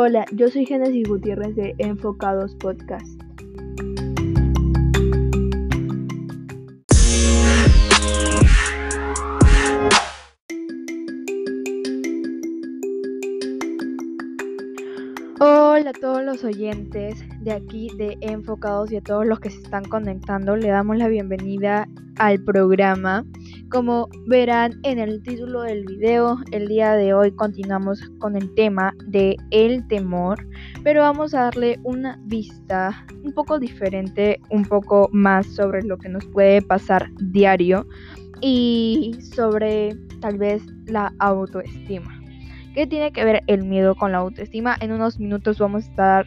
Hola, yo soy Genesis Gutiérrez de Enfocados Podcast. Hola a todos los oyentes de aquí de Enfocados y a todos los que se están conectando. Le damos la bienvenida al programa. Como verán en el título del video, el día de hoy continuamos con el tema de el temor, pero vamos a darle una vista un poco diferente, un poco más sobre lo que nos puede pasar diario y sobre tal vez la autoestima. ¿Qué tiene que ver el miedo con la autoestima? En unos minutos vamos a estar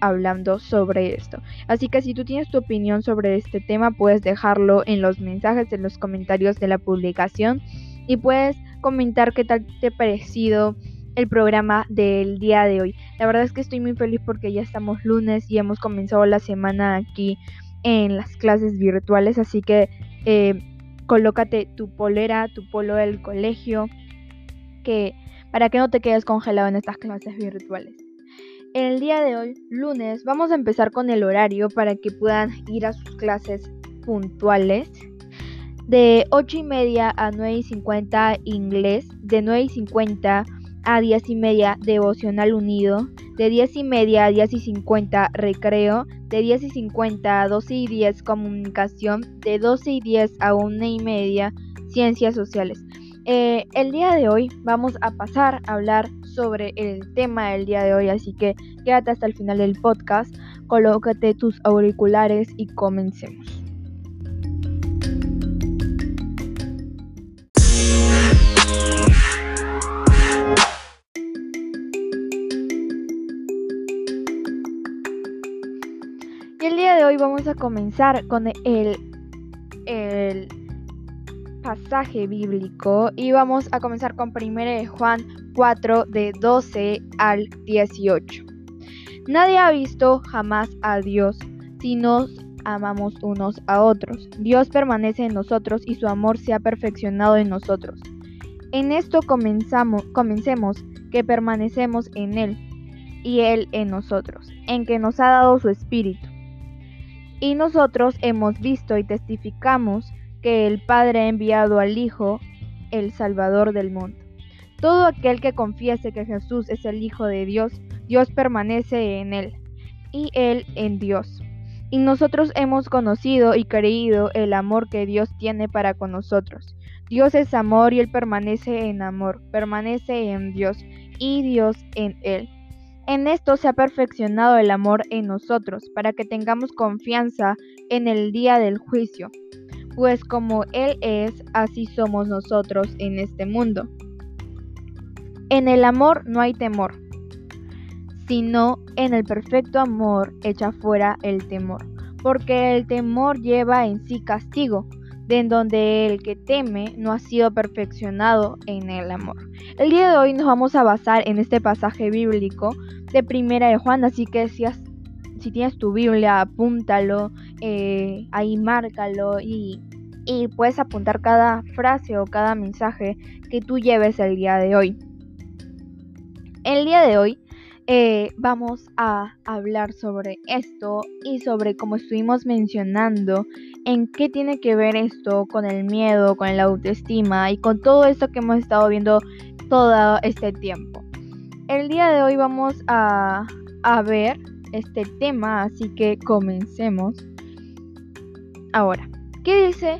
hablando sobre esto. Así que si tú tienes tu opinión sobre este tema, puedes dejarlo en los mensajes, en los comentarios de la publicación y puedes comentar qué tal te ha parecido el programa del día de hoy. La verdad es que estoy muy feliz porque ya estamos lunes y hemos comenzado la semana aquí en las clases virtuales, así que eh, colócate tu polera, tu polo del colegio, que para que no te quedes congelado en estas clases virtuales. El día de hoy, lunes, vamos a empezar con el horario para que puedan ir a sus clases puntuales. De 8 y media a 9 y 50 inglés, de 9 y 50 a 10 y media devocional unido, de 10 y media a 10 y 50 recreo, de 10 y 50 a 12 y 10 comunicación, de 12 y 10 a 1 y media ciencias sociales. Eh, el día de hoy vamos a pasar a hablar sobre el tema del día de hoy, así que quédate hasta el final del podcast, colócate tus auriculares y comencemos. Y el día de hoy vamos a comenzar con el, el pasaje bíblico y vamos a comenzar con 1 Juan 4 de 12 al 18. Nadie ha visto jamás a Dios si nos amamos unos a otros. Dios permanece en nosotros y su amor se ha perfeccionado en nosotros. En esto comenzamos, comencemos que permanecemos en Él y Él en nosotros, en que nos ha dado su Espíritu. Y nosotros hemos visto y testificamos que el Padre ha enviado al Hijo, el Salvador del mundo. Todo aquel que confiese que Jesús es el Hijo de Dios, Dios permanece en él y él en Dios. Y nosotros hemos conocido y creído el amor que Dios tiene para con nosotros. Dios es amor y Él permanece en amor, permanece en Dios y Dios en Él. En esto se ha perfeccionado el amor en nosotros, para que tengamos confianza en el día del juicio pues como Él es, así somos nosotros en este mundo. En el amor no hay temor, sino en el perfecto amor echa fuera el temor, porque el temor lleva en sí castigo, de en donde el que teme no ha sido perfeccionado en el amor. El día de hoy nos vamos a basar en este pasaje bíblico de Primera de Juan, así que si, si tienes tu Biblia, apúntalo, eh, ahí márcalo y y puedes apuntar cada frase o cada mensaje que tú lleves el día de hoy. El día de hoy eh, vamos a hablar sobre esto y sobre cómo estuvimos mencionando en qué tiene que ver esto con el miedo, con la autoestima y con todo esto que hemos estado viendo todo este tiempo. El día de hoy vamos a, a ver este tema, así que comencemos. Ahora, ¿qué dice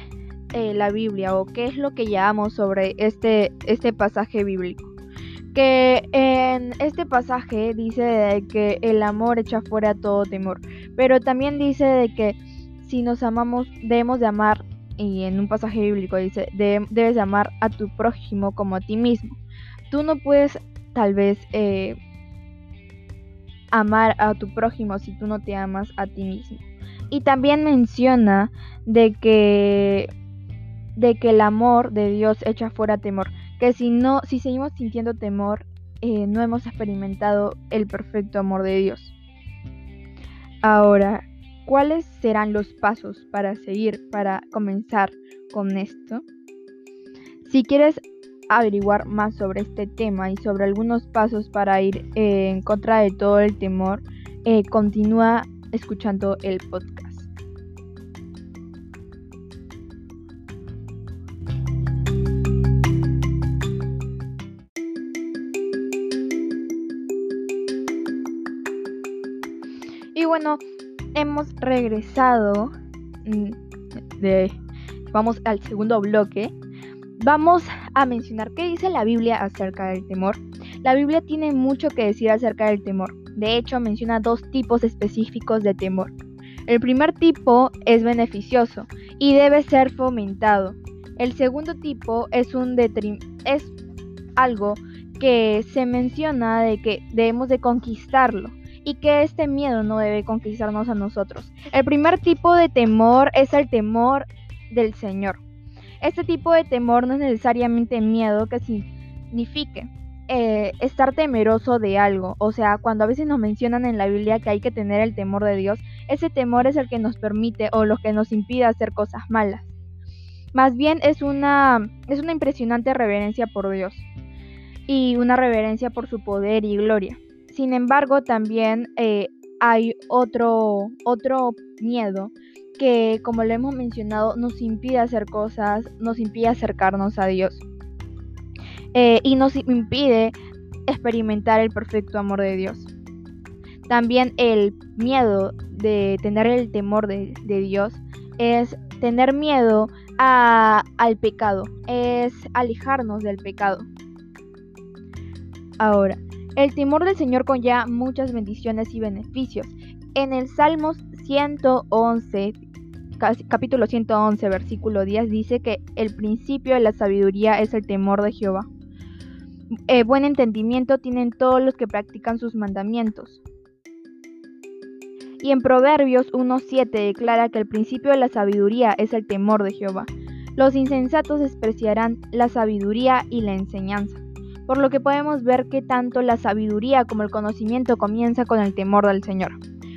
eh, la Biblia o qué es lo que llamamos sobre este, este pasaje bíblico. Que en este pasaje dice de que el amor echa fuera todo temor, pero también dice de que si nos amamos debemos de amar, y en un pasaje bíblico dice, debes de amar a tu prójimo como a ti mismo. Tú no puedes tal vez eh, amar a tu prójimo si tú no te amas a ti mismo. Y también menciona de que de que el amor de Dios echa fuera temor, que si no, si seguimos sintiendo temor, eh, no hemos experimentado el perfecto amor de Dios. Ahora, ¿cuáles serán los pasos para seguir, para comenzar con esto? Si quieres averiguar más sobre este tema y sobre algunos pasos para ir eh, en contra de todo el temor, eh, continúa escuchando el podcast. Bueno, hemos regresado mm, de vamos al segundo bloque. Vamos a mencionar qué dice la Biblia acerca del temor. La Biblia tiene mucho que decir acerca del temor. De hecho, menciona dos tipos específicos de temor. El primer tipo es beneficioso y debe ser fomentado. El segundo tipo es un es algo que se menciona de que debemos de conquistarlo y que este miedo no debe conquistarnos a nosotros. El primer tipo de temor es el temor del Señor. Este tipo de temor no es necesariamente miedo que signifique eh, estar temeroso de algo. O sea, cuando a veces nos mencionan en la Biblia que hay que tener el temor de Dios, ese temor es el que nos permite o lo que nos impide hacer cosas malas. Más bien es una, es una impresionante reverencia por Dios y una reverencia por su poder y gloria. Sin embargo, también eh, hay otro, otro miedo que, como lo hemos mencionado, nos impide hacer cosas, nos impide acercarnos a Dios. Eh, y nos impide experimentar el perfecto amor de Dios. También el miedo de tener el temor de, Dios es tener miedo al pecado, es alejarnos del pecado. Ahora, el temor del Señor conlleva muchas bendiciones y beneficios. En el Salmos 111, capítulo 111, versículo 10, dice que el principio de la sabiduría es el temor de Jehová. Eh, buen entendimiento tienen todos los que practican sus mandamientos. Y en Proverbios 1.7 declara que el principio de la sabiduría es el temor de Jehová. Los insensatos despreciarán la sabiduría y la enseñanza por lo que podemos ver que tanto la sabiduría como el conocimiento comienza con el temor del Señor.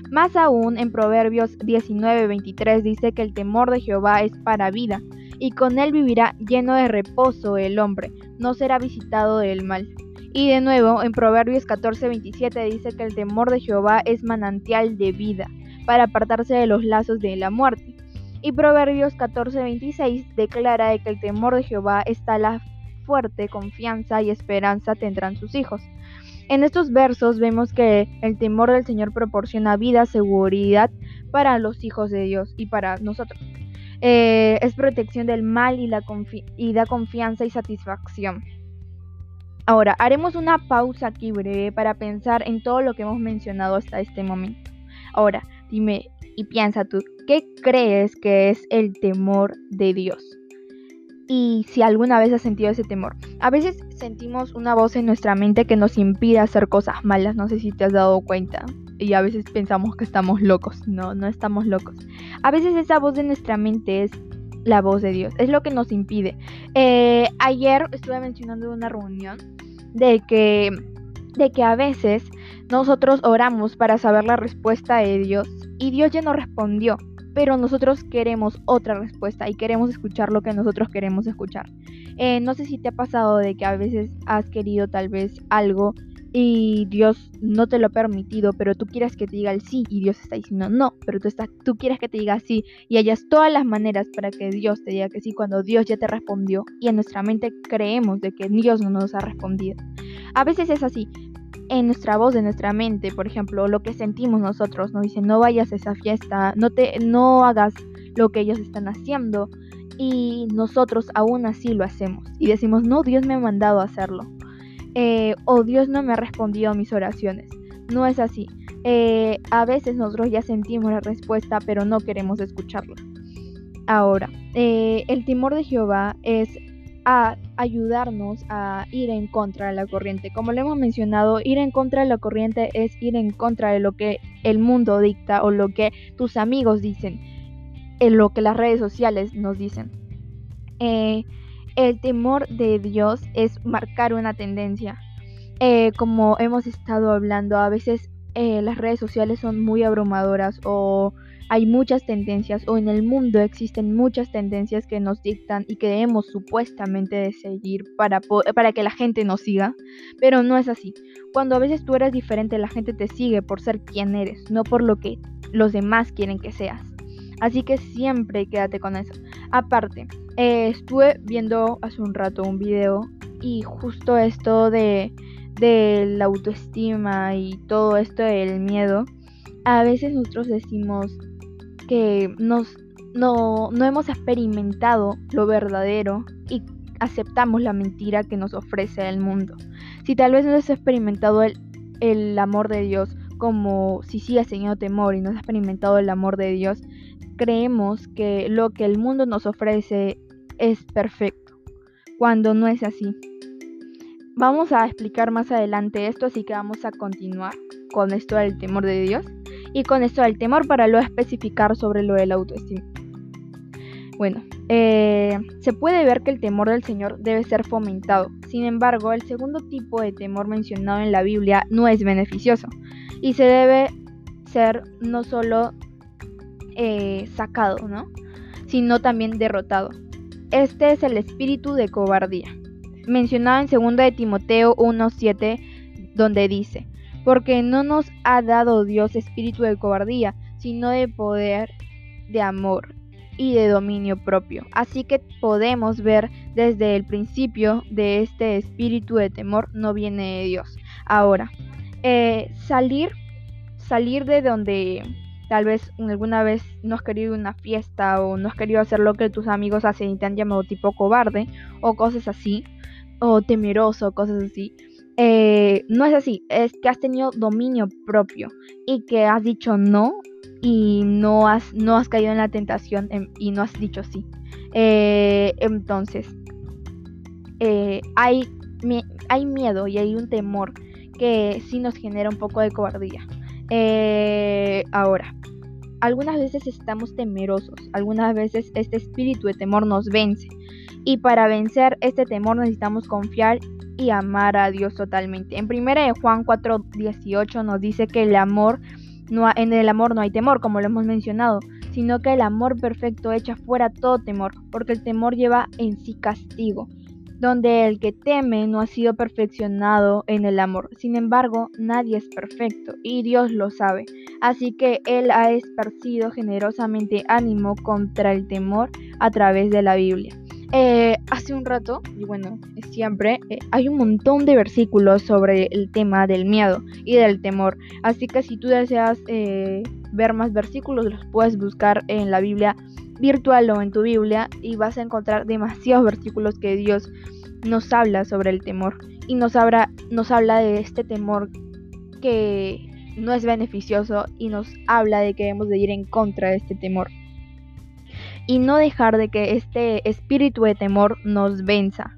Más aún, en Proverbios 19:23 dice que el temor de Jehová es para vida, y con él vivirá lleno de reposo el hombre, no será visitado del mal. Y de nuevo, en Proverbios 14:27 dice que el temor de Jehová es manantial de vida, para apartarse de los lazos de la muerte. Y Proverbios 14:26 declara que el temor de Jehová está la fuerte confianza y esperanza tendrán sus hijos. En estos versos vemos que el temor del Señor proporciona vida, seguridad para los hijos de Dios y para nosotros. Eh, es protección del mal y, la y da confianza y satisfacción. Ahora, haremos una pausa aquí breve para pensar en todo lo que hemos mencionado hasta este momento. Ahora, dime y piensa tú, ¿qué crees que es el temor de Dios? Y si alguna vez has sentido ese temor. A veces sentimos una voz en nuestra mente que nos impide hacer cosas malas, no sé si te has dado cuenta. Y a veces pensamos que estamos locos, no, no estamos locos. A veces esa voz de nuestra mente es la voz de Dios, es lo que nos impide. Eh, ayer estuve mencionando en una reunión de que, de que a veces nosotros oramos para saber la respuesta de Dios y Dios ya nos respondió pero nosotros queremos otra respuesta y queremos escuchar lo que nosotros queremos escuchar. Eh, no sé si te ha pasado de que a veces has querido tal vez algo y Dios no te lo ha permitido, pero tú quieres que te diga el sí y Dios está diciendo no, pero tú, estás, tú quieres que te diga sí y hayas todas las maneras para que Dios te diga que sí cuando Dios ya te respondió y en nuestra mente creemos de que Dios no nos ha respondido. A veces es así, en nuestra voz, en nuestra mente, por ejemplo, lo que sentimos nosotros, nos dicen no vayas a esa fiesta, no te, no hagas lo que ellos están haciendo y nosotros aún así lo hacemos y decimos no, Dios me ha mandado a hacerlo eh, o Dios no me ha respondido a mis oraciones. No es así. Eh, a veces nosotros ya sentimos la respuesta, pero no queremos escucharla. Ahora, eh, el temor de Jehová es a ayudarnos a ir en contra de la corriente. Como le hemos mencionado, ir en contra de la corriente es ir en contra de lo que el mundo dicta o lo que tus amigos dicen, en lo que las redes sociales nos dicen. Eh, el temor de Dios es marcar una tendencia. Eh, como hemos estado hablando, a veces eh, las redes sociales son muy abrumadoras o hay muchas tendencias o en el mundo existen muchas tendencias que nos dictan y que debemos supuestamente de seguir para, para que la gente nos siga, pero no es así. Cuando a veces tú eres diferente, la gente te sigue por ser quien eres, no por lo que los demás quieren que seas. Así que siempre quédate con eso. Aparte, eh, estuve viendo hace un rato un video y justo esto de, de la autoestima y todo esto del miedo, a veces nosotros decimos que nos, no, no hemos experimentado lo verdadero y aceptamos la mentira que nos ofrece el mundo. Si tal vez no has experimentado el, el amor de Dios como si sigues teniendo temor y no has experimentado el amor de Dios, creemos que lo que el mundo nos ofrece es perfecto, cuando no es así. Vamos a explicar más adelante esto, así que vamos a continuar con esto del temor de Dios y con esto del temor para luego especificar sobre lo del autoestima. Bueno, eh, se puede ver que el temor del Señor debe ser fomentado. Sin embargo, el segundo tipo de temor mencionado en la Biblia no es beneficioso y se debe ser no solo eh, sacado, ¿no? sino también derrotado. Este es el espíritu de cobardía, mencionado en 2 de Timoteo 1.7, donde dice, porque no nos ha dado Dios espíritu de cobardía, sino de poder, de amor y de dominio propio. Así que podemos ver desde el principio de este espíritu de temor no viene de Dios. Ahora, eh, salir, salir de donde Tal vez alguna vez no has querido una fiesta o no has querido hacer lo que tus amigos hacen y te han llamado tipo cobarde o cosas así, o temeroso, cosas así. Eh, no es así, es que has tenido dominio propio y que has dicho no y no has, no has caído en la tentación y no has dicho sí. Eh, entonces, eh, hay, hay miedo y hay un temor que sí nos genera un poco de cobardía. ahora, algunas veces estamos temerosos, algunas veces este espíritu de temor nos vence. Y para vencer este temor necesitamos confiar y amar a Dios totalmente. En 1 Juan 4:18 nos dice que el amor no, en el amor no hay temor, como lo hemos mencionado, sino que el amor perfecto echa fuera todo temor, porque el temor lleva en sí castigo donde el que teme no ha sido perfeccionado en el amor. Sin embargo, nadie es perfecto y Dios lo sabe. Así que Él ha esparcido generosamente ánimo contra el temor a través de la Biblia. Eh, hace un rato, y bueno, siempre, eh, hay un montón de versículos sobre el tema del miedo y del temor. Así que si tú deseas eh, ver más versículos, los puedes buscar en la Biblia virtual o en tu Biblia y vas a encontrar demasiados versículos que Dios nos habla sobre el temor y nos habla, nos habla de este temor que no es beneficioso y nos habla de que debemos de ir en contra de este temor y no dejar de que este espíritu de temor nos venza.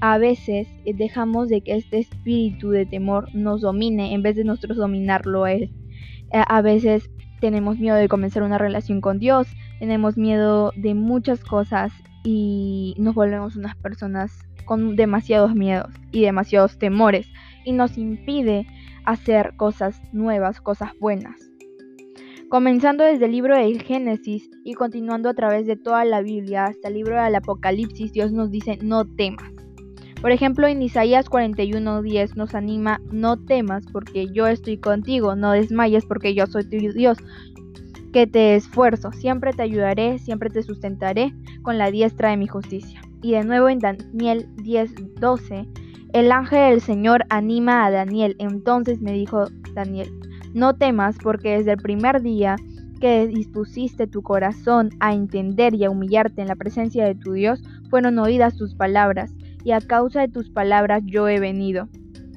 A veces dejamos de que este espíritu de temor nos domine en vez de nosotros dominarlo a él. Eh, a veces tenemos miedo de comenzar una relación con Dios, tenemos miedo de muchas cosas y nos volvemos unas personas con demasiados miedos y demasiados temores y nos impide hacer cosas nuevas, cosas buenas. Comenzando desde el libro del Génesis y continuando a través de toda la Biblia hasta el libro del Apocalipsis, Dios nos dice no temas. Por ejemplo, en Isaías 41:10 nos anima, no temas porque yo estoy contigo, no desmayes porque yo soy tu Dios, que te esfuerzo, siempre te ayudaré, siempre te sustentaré con la diestra de mi justicia. Y de nuevo en Daniel 10:12, el ángel del Señor anima a Daniel. Entonces me dijo Daniel, no temas porque desde el primer día que dispusiste tu corazón a entender y a humillarte en la presencia de tu Dios, fueron oídas tus palabras y a causa de tus palabras yo he venido.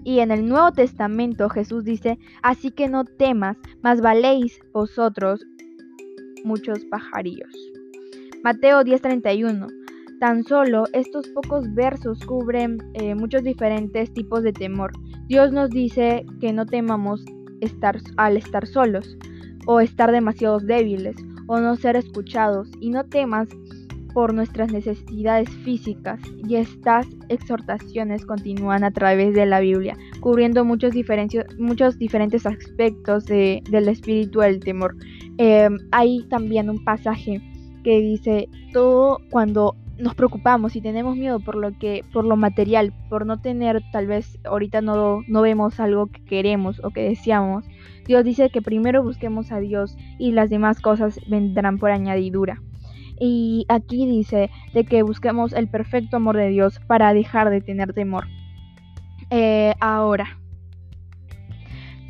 Y en el Nuevo Testamento Jesús dice, así que no temas, mas valéis vosotros muchos pajarillos. Mateo 10:31. Tan solo estos pocos versos cubren eh, muchos diferentes tipos de temor. Dios nos dice que no temamos estar, al estar solos, o estar demasiado débiles, o no ser escuchados, y no temas por nuestras necesidades físicas y estas exhortaciones continúan a través de la Biblia, cubriendo muchos, muchos diferentes aspectos del espíritu del temor. Em, hay también un pasaje que dice, todo cuando nos preocupamos y tenemos miedo por lo que por lo material, por no tener tal vez ahorita no, no vemos algo que queremos o que deseamos. Dios dice que primero busquemos a Dios y las demás cosas vendrán por añadidura. Y aquí dice de que busquemos el perfecto amor de Dios para dejar de tener temor. Eh, ahora,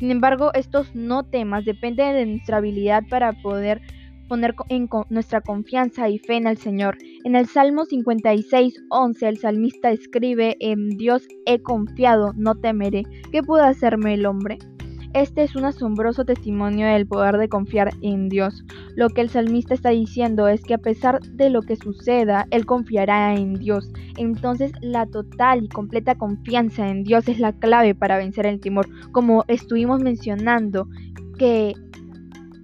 sin embargo, estos no temas dependen de nuestra habilidad para poder poner en nuestra confianza y fe en el Señor. En el Salmo 56, 11, el salmista escribe, en Dios he confiado, no temeré. ¿Qué puede hacerme el hombre? Este es un asombroso testimonio del poder de confiar en Dios. Lo que el salmista está diciendo es que a pesar de lo que suceda, él confiará en Dios. Entonces la total y completa confianza en Dios es la clave para vencer el temor. Como estuvimos mencionando, que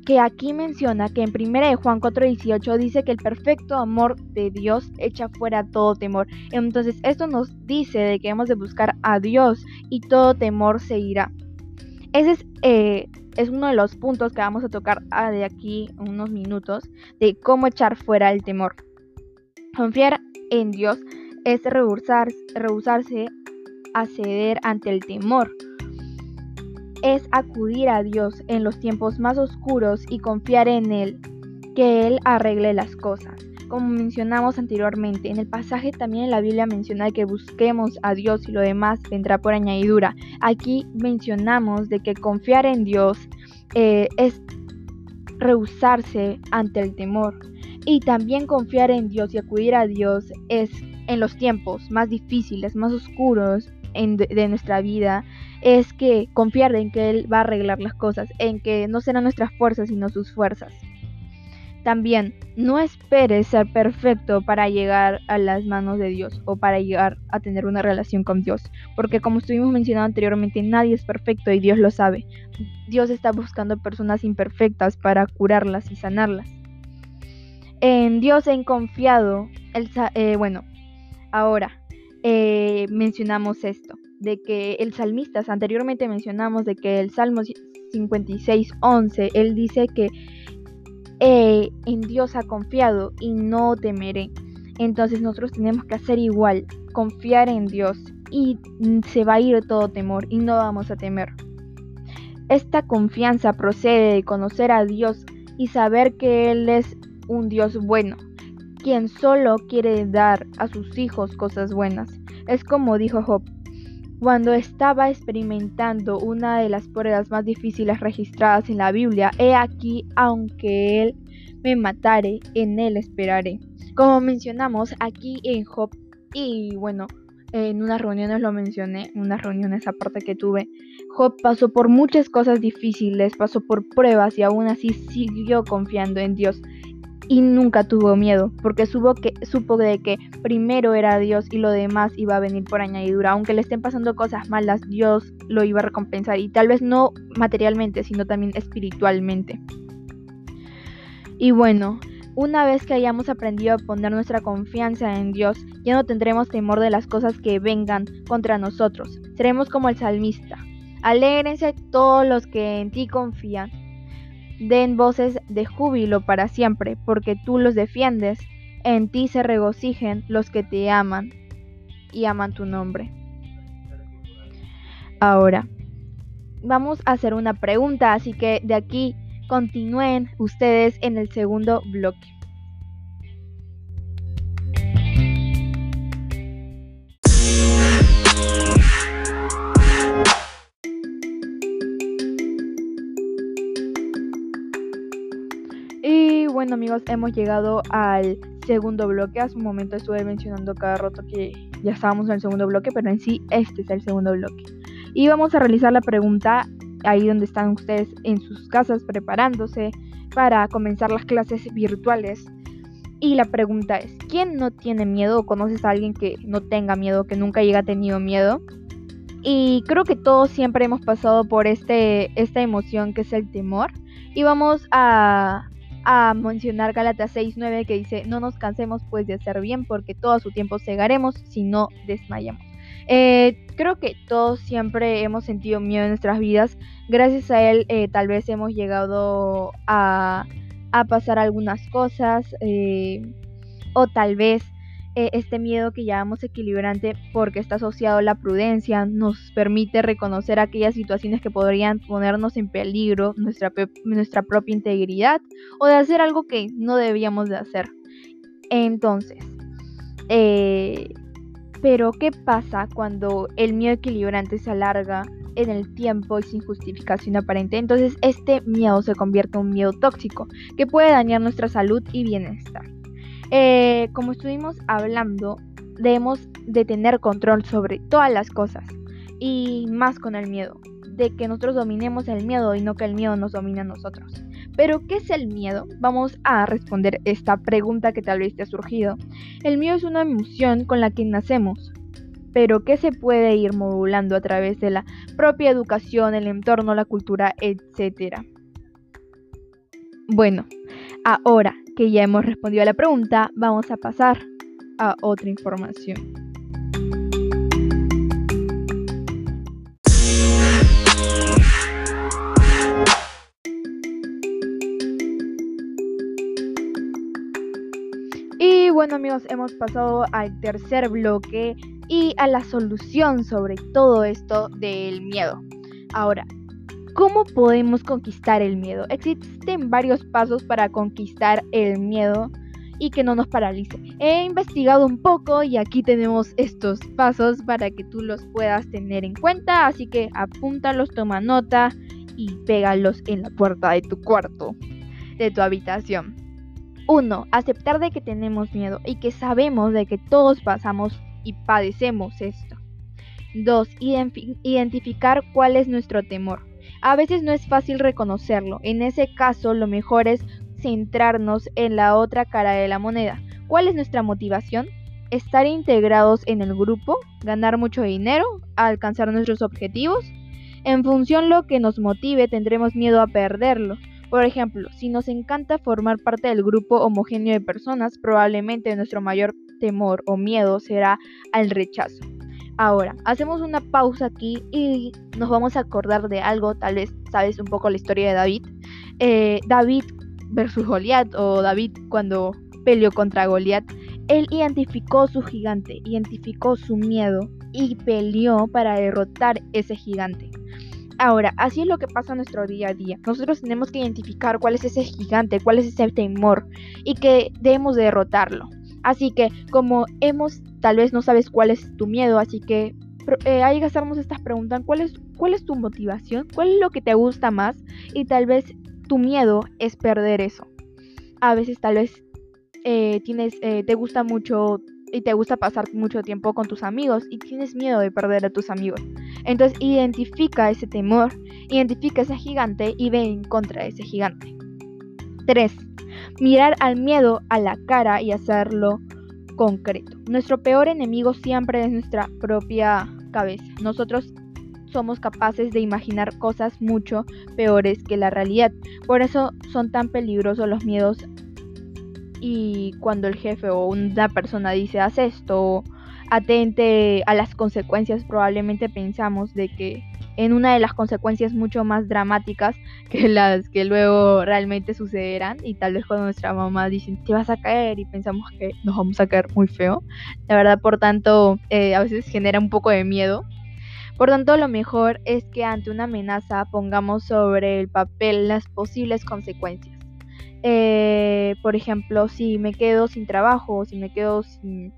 que aquí menciona que en 1 de Juan 4:18 dice que el perfecto amor de Dios echa fuera todo temor. Entonces esto nos dice de que hemos de buscar a Dios y todo temor se irá. Ese es, eh, es uno de los puntos que vamos a tocar ah, de aquí unos minutos de cómo echar fuera el temor. Confiar en Dios es rehusarse a ceder ante el temor. Es acudir a Dios en los tiempos más oscuros y confiar en Él, que Él arregle las cosas como mencionamos anteriormente. En el pasaje también en la Biblia menciona que busquemos a Dios y lo demás vendrá por añadidura. Aquí mencionamos de que confiar en Dios eh, es rehusarse ante el temor. Y también confiar en Dios y acudir a Dios es en los tiempos más difíciles, más oscuros de nuestra vida, es que confiar en que Él va a arreglar las cosas, en que no serán nuestras fuerzas, sino sus fuerzas. También, no esperes ser perfecto para llegar a las manos de Dios o para llegar a tener una relación con Dios, porque como estuvimos mencionando anteriormente, nadie es perfecto y Dios lo sabe. Dios está buscando personas imperfectas para curarlas y sanarlas. En Dios he confiado, el, eh, bueno, ahora eh, mencionamos esto, de que el salmista, anteriormente mencionamos de que el Salmo 56, 11, él dice que eh, en Dios ha confiado y no temeré. Entonces nosotros tenemos que hacer igual, confiar en Dios y se va a ir todo temor y no vamos a temer. Esta confianza procede de conocer a Dios y saber que Él es un Dios bueno, quien solo quiere dar a sus hijos cosas buenas. Es como dijo Job, cuando estaba experimentando una de las pruebas más difíciles registradas en la Biblia, he aquí, aunque él me matare, en él esperaré. Como mencionamos aquí en Job, y bueno, en unas reuniones lo mencioné, en unas reuniones aparte que tuve, Job pasó por muchas cosas difíciles, pasó por pruebas y aún así siguió confiando en Dios y nunca tuvo miedo, porque supo, que, supo de que primero era Dios y lo demás iba a venir por añadidura. Aunque le estén pasando cosas malas, Dios lo iba a recompensar y tal vez no materialmente, sino también espiritualmente. Y bueno, una vez que hayamos aprendido a poner nuestra confianza en Dios, ya no tendremos temor de las cosas que vengan contra nosotros. Seremos como el salmista. Alégrense todos los que en ti confían den voces de júbilo para siempre, porque tú los defiendes, en ti se regocijen los que te aman y aman tu nombre. Ahora, vamos a hacer una pregunta, así que de aquí continúen ustedes en el segundo bloque. Bueno amigos, hemos llegado al segundo bloque. Hace un momento estuve mencionando cada rato que ya estábamos en el segundo bloque, pero en sí este es el segundo bloque. Y vamos a realizar la pregunta ahí donde están ustedes en sus casas preparándose para comenzar las clases virtuales. Y la pregunta es, ¿quién no tiene miedo o conoces a alguien que no tenga miedo, que nunca haya tenido miedo? Y creo que todos siempre hemos pasado por este, esta emoción que es el temor. Y vamos a, a mencionar Gálatas 6.9 que dice, no nos cansemos pues de hacer bien porque todo su tiempo segaremos si no desmayamos. Eh, creo que todos siempre hemos sentido miedo en nuestras vidas. Gracias a él eh, tal vez hemos llegado a, a pasar algunas cosas eh, o tal vez eh, este miedo que llamamos equilibrante porque está asociado a la prudencia, nos permite reconocer aquellas situaciones que podrían ponernos en peligro nuestra, nuestra propia integridad o de hacer algo que no debíamos de hacer. Entonces, eh, pero ¿qué pasa cuando el miedo equilibrante se alarga en el tiempo y sin justificación aparente? Entonces este miedo se convierte en un miedo tóxico que puede dañar nuestra salud y bienestar. Eh, como estuvimos hablando, debemos de tener control sobre todas las cosas y más con el miedo, de que nosotros dominemos el miedo y no que el miedo nos domine a nosotros. Pero, ¿qué es el miedo? Vamos a responder esta pregunta que tal vez te ha surgido. El miedo es una emoción con la que nacemos, pero que se puede ir modulando a través de la propia educación, el entorno, la cultura, etc. Bueno, ahora que ya hemos respondido a la pregunta, vamos a pasar a otra información. Y bueno amigos, hemos pasado al tercer bloque y a la solución sobre todo esto del miedo. Ahora, ¿Cómo podemos conquistar el miedo? Existen varios pasos para conquistar el miedo y que no nos paralice. He investigado un poco y aquí tenemos estos pasos para que tú los puedas tener en cuenta, así que apúntalos, toma nota y pégalos en la puerta de tu cuarto, de tu habitación. 1. Aceptar de que tenemos miedo y que sabemos de que todos pasamos y padecemos esto. 2. Identificar cuál es nuestro temor. A veces no es fácil reconocerlo. En ese caso, lo mejor es centrarnos en la otra cara de la moneda. ¿Cuál es nuestra motivación? Estar integrados en el grupo, ganar mucho dinero, alcanzar nuestros objetivos. En función lo que nos motive, tendremos miedo a perderlo. Por ejemplo, si nos encanta formar parte del grupo homogéneo de personas, probablemente nuestro mayor temor o miedo será al rechazo. Ahora, hacemos una pausa aquí y nos vamos a acordar de algo, tal vez sabes un poco la historia de David. Eh, David versus Goliat o David cuando peleó contra Goliat, él identificó su gigante, identificó su miedo y peleó para derrotar ese gigante. Ahora, así es lo que pasa en nuestro día a día. Nosotros tenemos que identificar cuál es ese gigante, cuál es ese temor y que debemos derrotarlo. Así que como hemos, tal vez no sabes cuál es tu miedo, así que eh, hay que hacernos estas preguntas. ¿Cuál es, ¿Cuál es tu motivación? ¿Cuál es lo que te gusta más? Y tal vez tu miedo es perder eso. A veces tal vez eh, tienes, eh, te gusta mucho y te gusta pasar mucho tiempo con tus amigos y tienes miedo de perder a tus amigos. Entonces identifica ese temor, identifica ese gigante y ve en contra de ese gigante. 3 mirar al miedo a la cara y hacerlo concreto. Nuestro peor enemigo siempre es nuestra propia cabeza. Nosotros somos capaces de imaginar cosas mucho peores que la realidad. Por eso son tan peligrosos los miedos y cuando el jefe o una persona dice haz esto, atente a las consecuencias, probablemente pensamos de que en una de las consecuencias mucho más dramáticas que las que luego realmente sucederán y tal vez cuando nuestra mamá dice te vas a caer y pensamos que nos vamos a caer muy feo. La verdad por tanto eh, a veces genera un poco de miedo. Por tanto lo mejor es que ante una amenaza pongamos sobre el papel las posibles consecuencias. Eh, por ejemplo si me quedo sin trabajo si me quedo sin,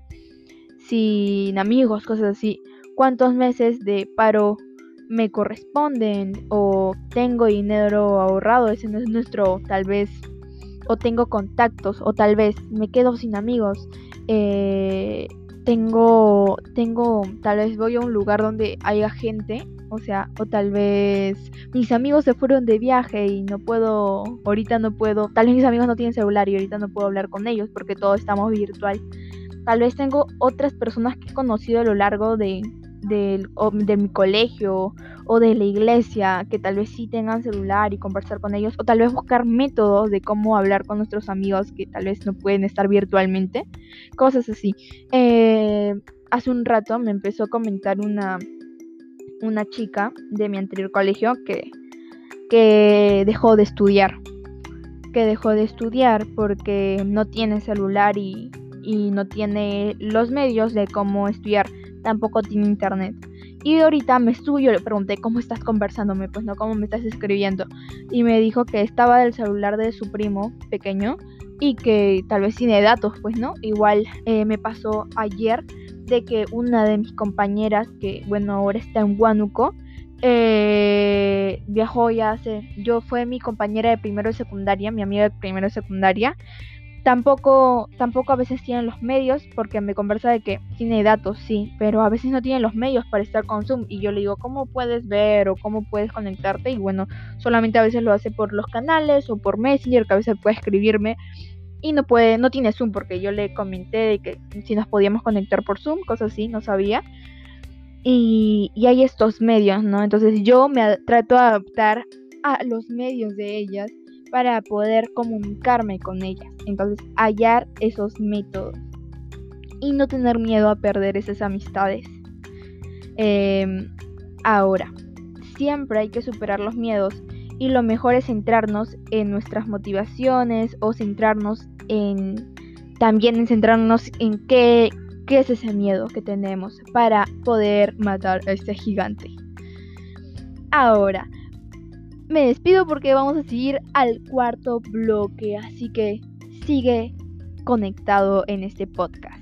sin amigos cosas así cuántos meses de paro me corresponden o tengo dinero ahorrado, ese no es nuestro, tal vez, o tengo contactos, o tal vez me quedo sin amigos, eh, tengo, tengo, tal vez voy a un lugar donde haya gente, o sea, o tal vez mis amigos se fueron de viaje y no puedo, ahorita no puedo, tal vez mis amigos no tienen celular y ahorita no puedo hablar con ellos porque todos estamos virtual. Tal vez tengo otras personas que he conocido a lo largo de de mi colegio o de la iglesia que tal vez sí tengan celular y conversar con ellos o tal vez buscar métodos de cómo hablar con nuestros amigos que tal vez no pueden estar virtualmente, cosas así. Eh, hace un rato me empezó a comentar una, una chica de mi anterior colegio que, que dejó de estudiar que dejó de estudiar porque no tiene celular y, no tiene los medios de cómo estudiar, tampoco tiene internet. Y ahorita me estuvo, le pregunté cómo estás conversándome, pues no cómo me estás escribiendo. Y me dijo que estaba del celular de su primo pequeño y que tal vez tiene datos, pues no. Igual eh, me pasó ayer de que una de mis compañeras, que bueno, ahora está en Huánuco, eh, viajó ya hace, yo fue mi compañera de primero de secundaria, mi amiga de primero de secundaria. Tampoco, tampoco a veces tienen los medios, porque me conversa de que tiene datos, sí, pero a veces no tienen los medios para estar con Zoom. Y yo le digo, ¿cómo puedes ver o cómo puedes conectarte? Y bueno, solamente a veces lo hace por los canales o por Messenger, que a veces puede escribirme y no puede, no tiene Zoom, porque yo le comenté de que si nos podíamos conectar por Zoom, cosas así, no sabía. Y, hay estos medios, ¿no? Entonces yo me trato de adaptar a los medios de ellas para poder comunicarme con ellas. Entonces hallar esos métodos y no tener miedo a perder esas amistades. Em, ahora, siempre hay que superar los miedos y lo mejor es centrarnos en nuestras motivaciones o centrarnos en también en centrarnos en qué qué es ese miedo que tenemos para poder matar a este gigante. Ahora, me despido porque vamos a seguir al cuarto bloque, así que sigue conectado en este podcast.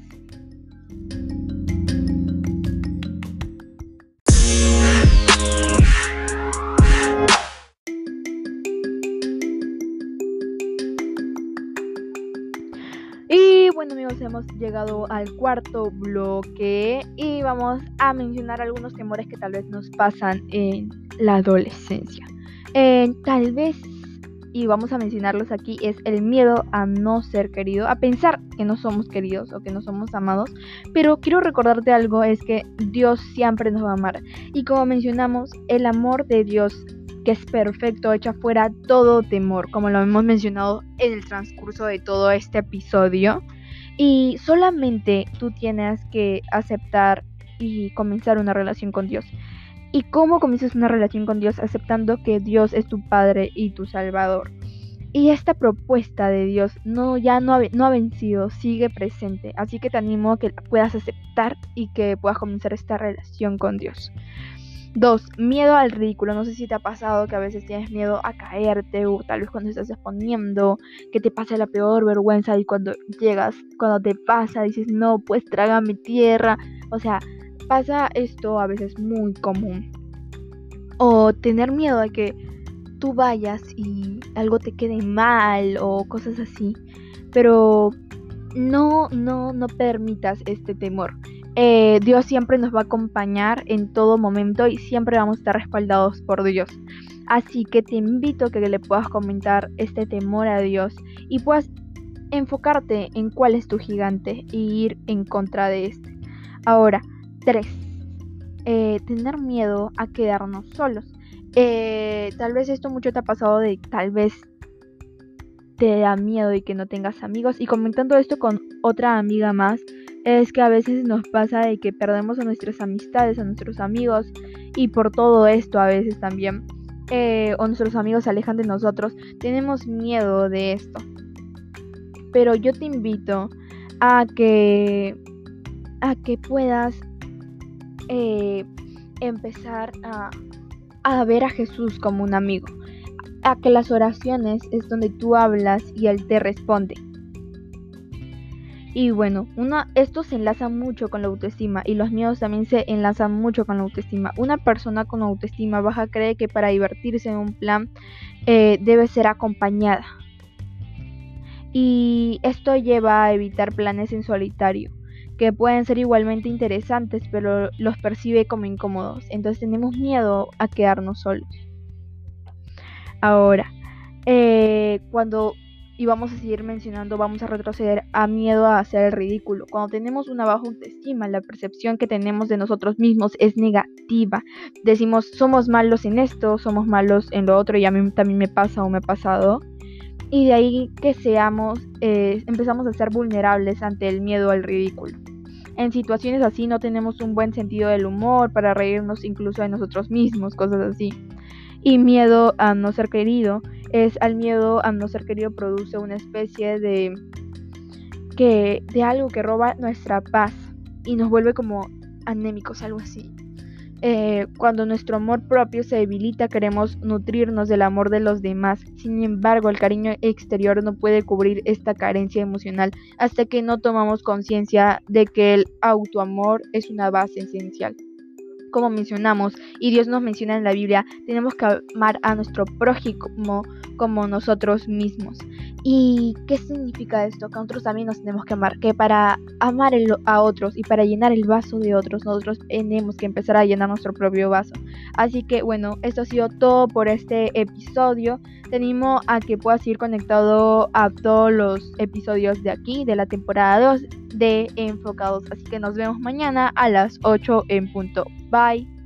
bueno amigos, hemos llegado al cuarto bloque y vamos a mencionar algunos temores que tal vez nos pasan en la adolescencia. Tal vez, y vamos a mencionarlos aquí, es el miedo a no ser querido, a pensar que no somos queridos o que no somos amados. Pero quiero recordarte algo, es que Dios siempre nos va a amar. Y como mencionamos, el amor de Dios que es perfecto, echa fuera todo temor, como lo hemos mencionado en el transcurso de todo este episodio. Y solamente tú tienes que aceptar y comenzar una relación con Dios. ¿Y cómo comienzas una relación con Dios? Aceptando que Dios es tu Padre y tu Salvador. Y esta propuesta de Dios no, ya no ha, no ha vencido, sigue presente. Así que te animo a que puedas aceptar y que puedas comenzar esta relación con Dios. Dos, miedo al ridículo. No sé si te ha pasado que a veces tienes miedo a caerte o tal vez cuando estás exponiendo, que te pase la peor vergüenza y cuando llegas, cuando te pasa, dices, no, pues trágame tierra. O sea, pasa esto a veces muy común. O tener miedo a que tú vayas y algo te quede mal o cosas así. Pero no, no, no permitas este temor. Eh, Dios siempre nos va a acompañar en todo momento y siempre vamos a estar respaldados por Dios. Así que te invito a que le puedas comentar este temor a Dios y puedas enfocarte en cuál es tu gigante e ir en contra de este. Ahora, 3. Eh, tener miedo a quedarnos solos. Eh, tal vez esto mucho te ha pasado de tal vez te da miedo y que no tengas amigos. Y comentando esto con otra amiga más, es que a veces nos pasa de que perdemos a nuestras amistades, a nuestros amigos y por todo esto a veces también, eh, o nuestros amigos se alejan de nosotros, tenemos miedo de esto. Pero yo te invito a que, a que puedas eh, empezar a, ver a Jesús como un amigo. A que las oraciones es donde tú hablas y Él te responde. Y bueno, una, esto se enlaza mucho con la autoestima y los miedos también se enlazan mucho con la autoestima. Una persona con autoestima baja cree que para divertirse en un plan eh, debe ser acompañada. Y esto lleva a evitar planes en solitario, que pueden ser igualmente interesantes, pero los percibe como incómodos. Entonces tenemos miedo a quedarnos solos. Ahora, eh, cuando y vamos a seguir mencionando, vamos a retroceder a miedo a hacer el ridículo. Cuando tenemos una baja autoestima, la percepción que tenemos de nosotros mismos es negativa. Decimos, somos malos en esto, somos malos en lo otro y a mí también me pasa o me ha pasado. Y de ahí que seamos, eh, empezamos a ser vulnerables ante el miedo al ridículo. En situaciones así no tenemos un buen sentido del humor para reírnos incluso de nosotros mismos, cosas así. Y miedo a no ser querido es al miedo a no ser querido produce una especie de que de algo que roba nuestra paz y nos vuelve como anémicos, algo así. Eh, cuando nuestro amor propio se debilita, queremos nutrirnos del amor de los demás. Sin embargo, el cariño exterior no puede cubrir esta carencia emocional hasta que no tomamos conciencia de que el autoamor es una base esencial como mencionamos, y Dios nos menciona en la Biblia, tenemos que amar a nuestro prójimo como nosotros mismos. ¿Y qué significa esto? Que nosotros también nos tenemos que amar, que para amar a otros y para llenar el vaso de otros, nosotros tenemos que empezar a llenar nuestro propio vaso. Así que bueno, esto ha sido todo por este episodio. Te animo a que puedas ir conectado a todos los episodios de aquí, de la temporada 2 de Enfocados. Así que nos vemos mañana a las 8 en punto. Bye.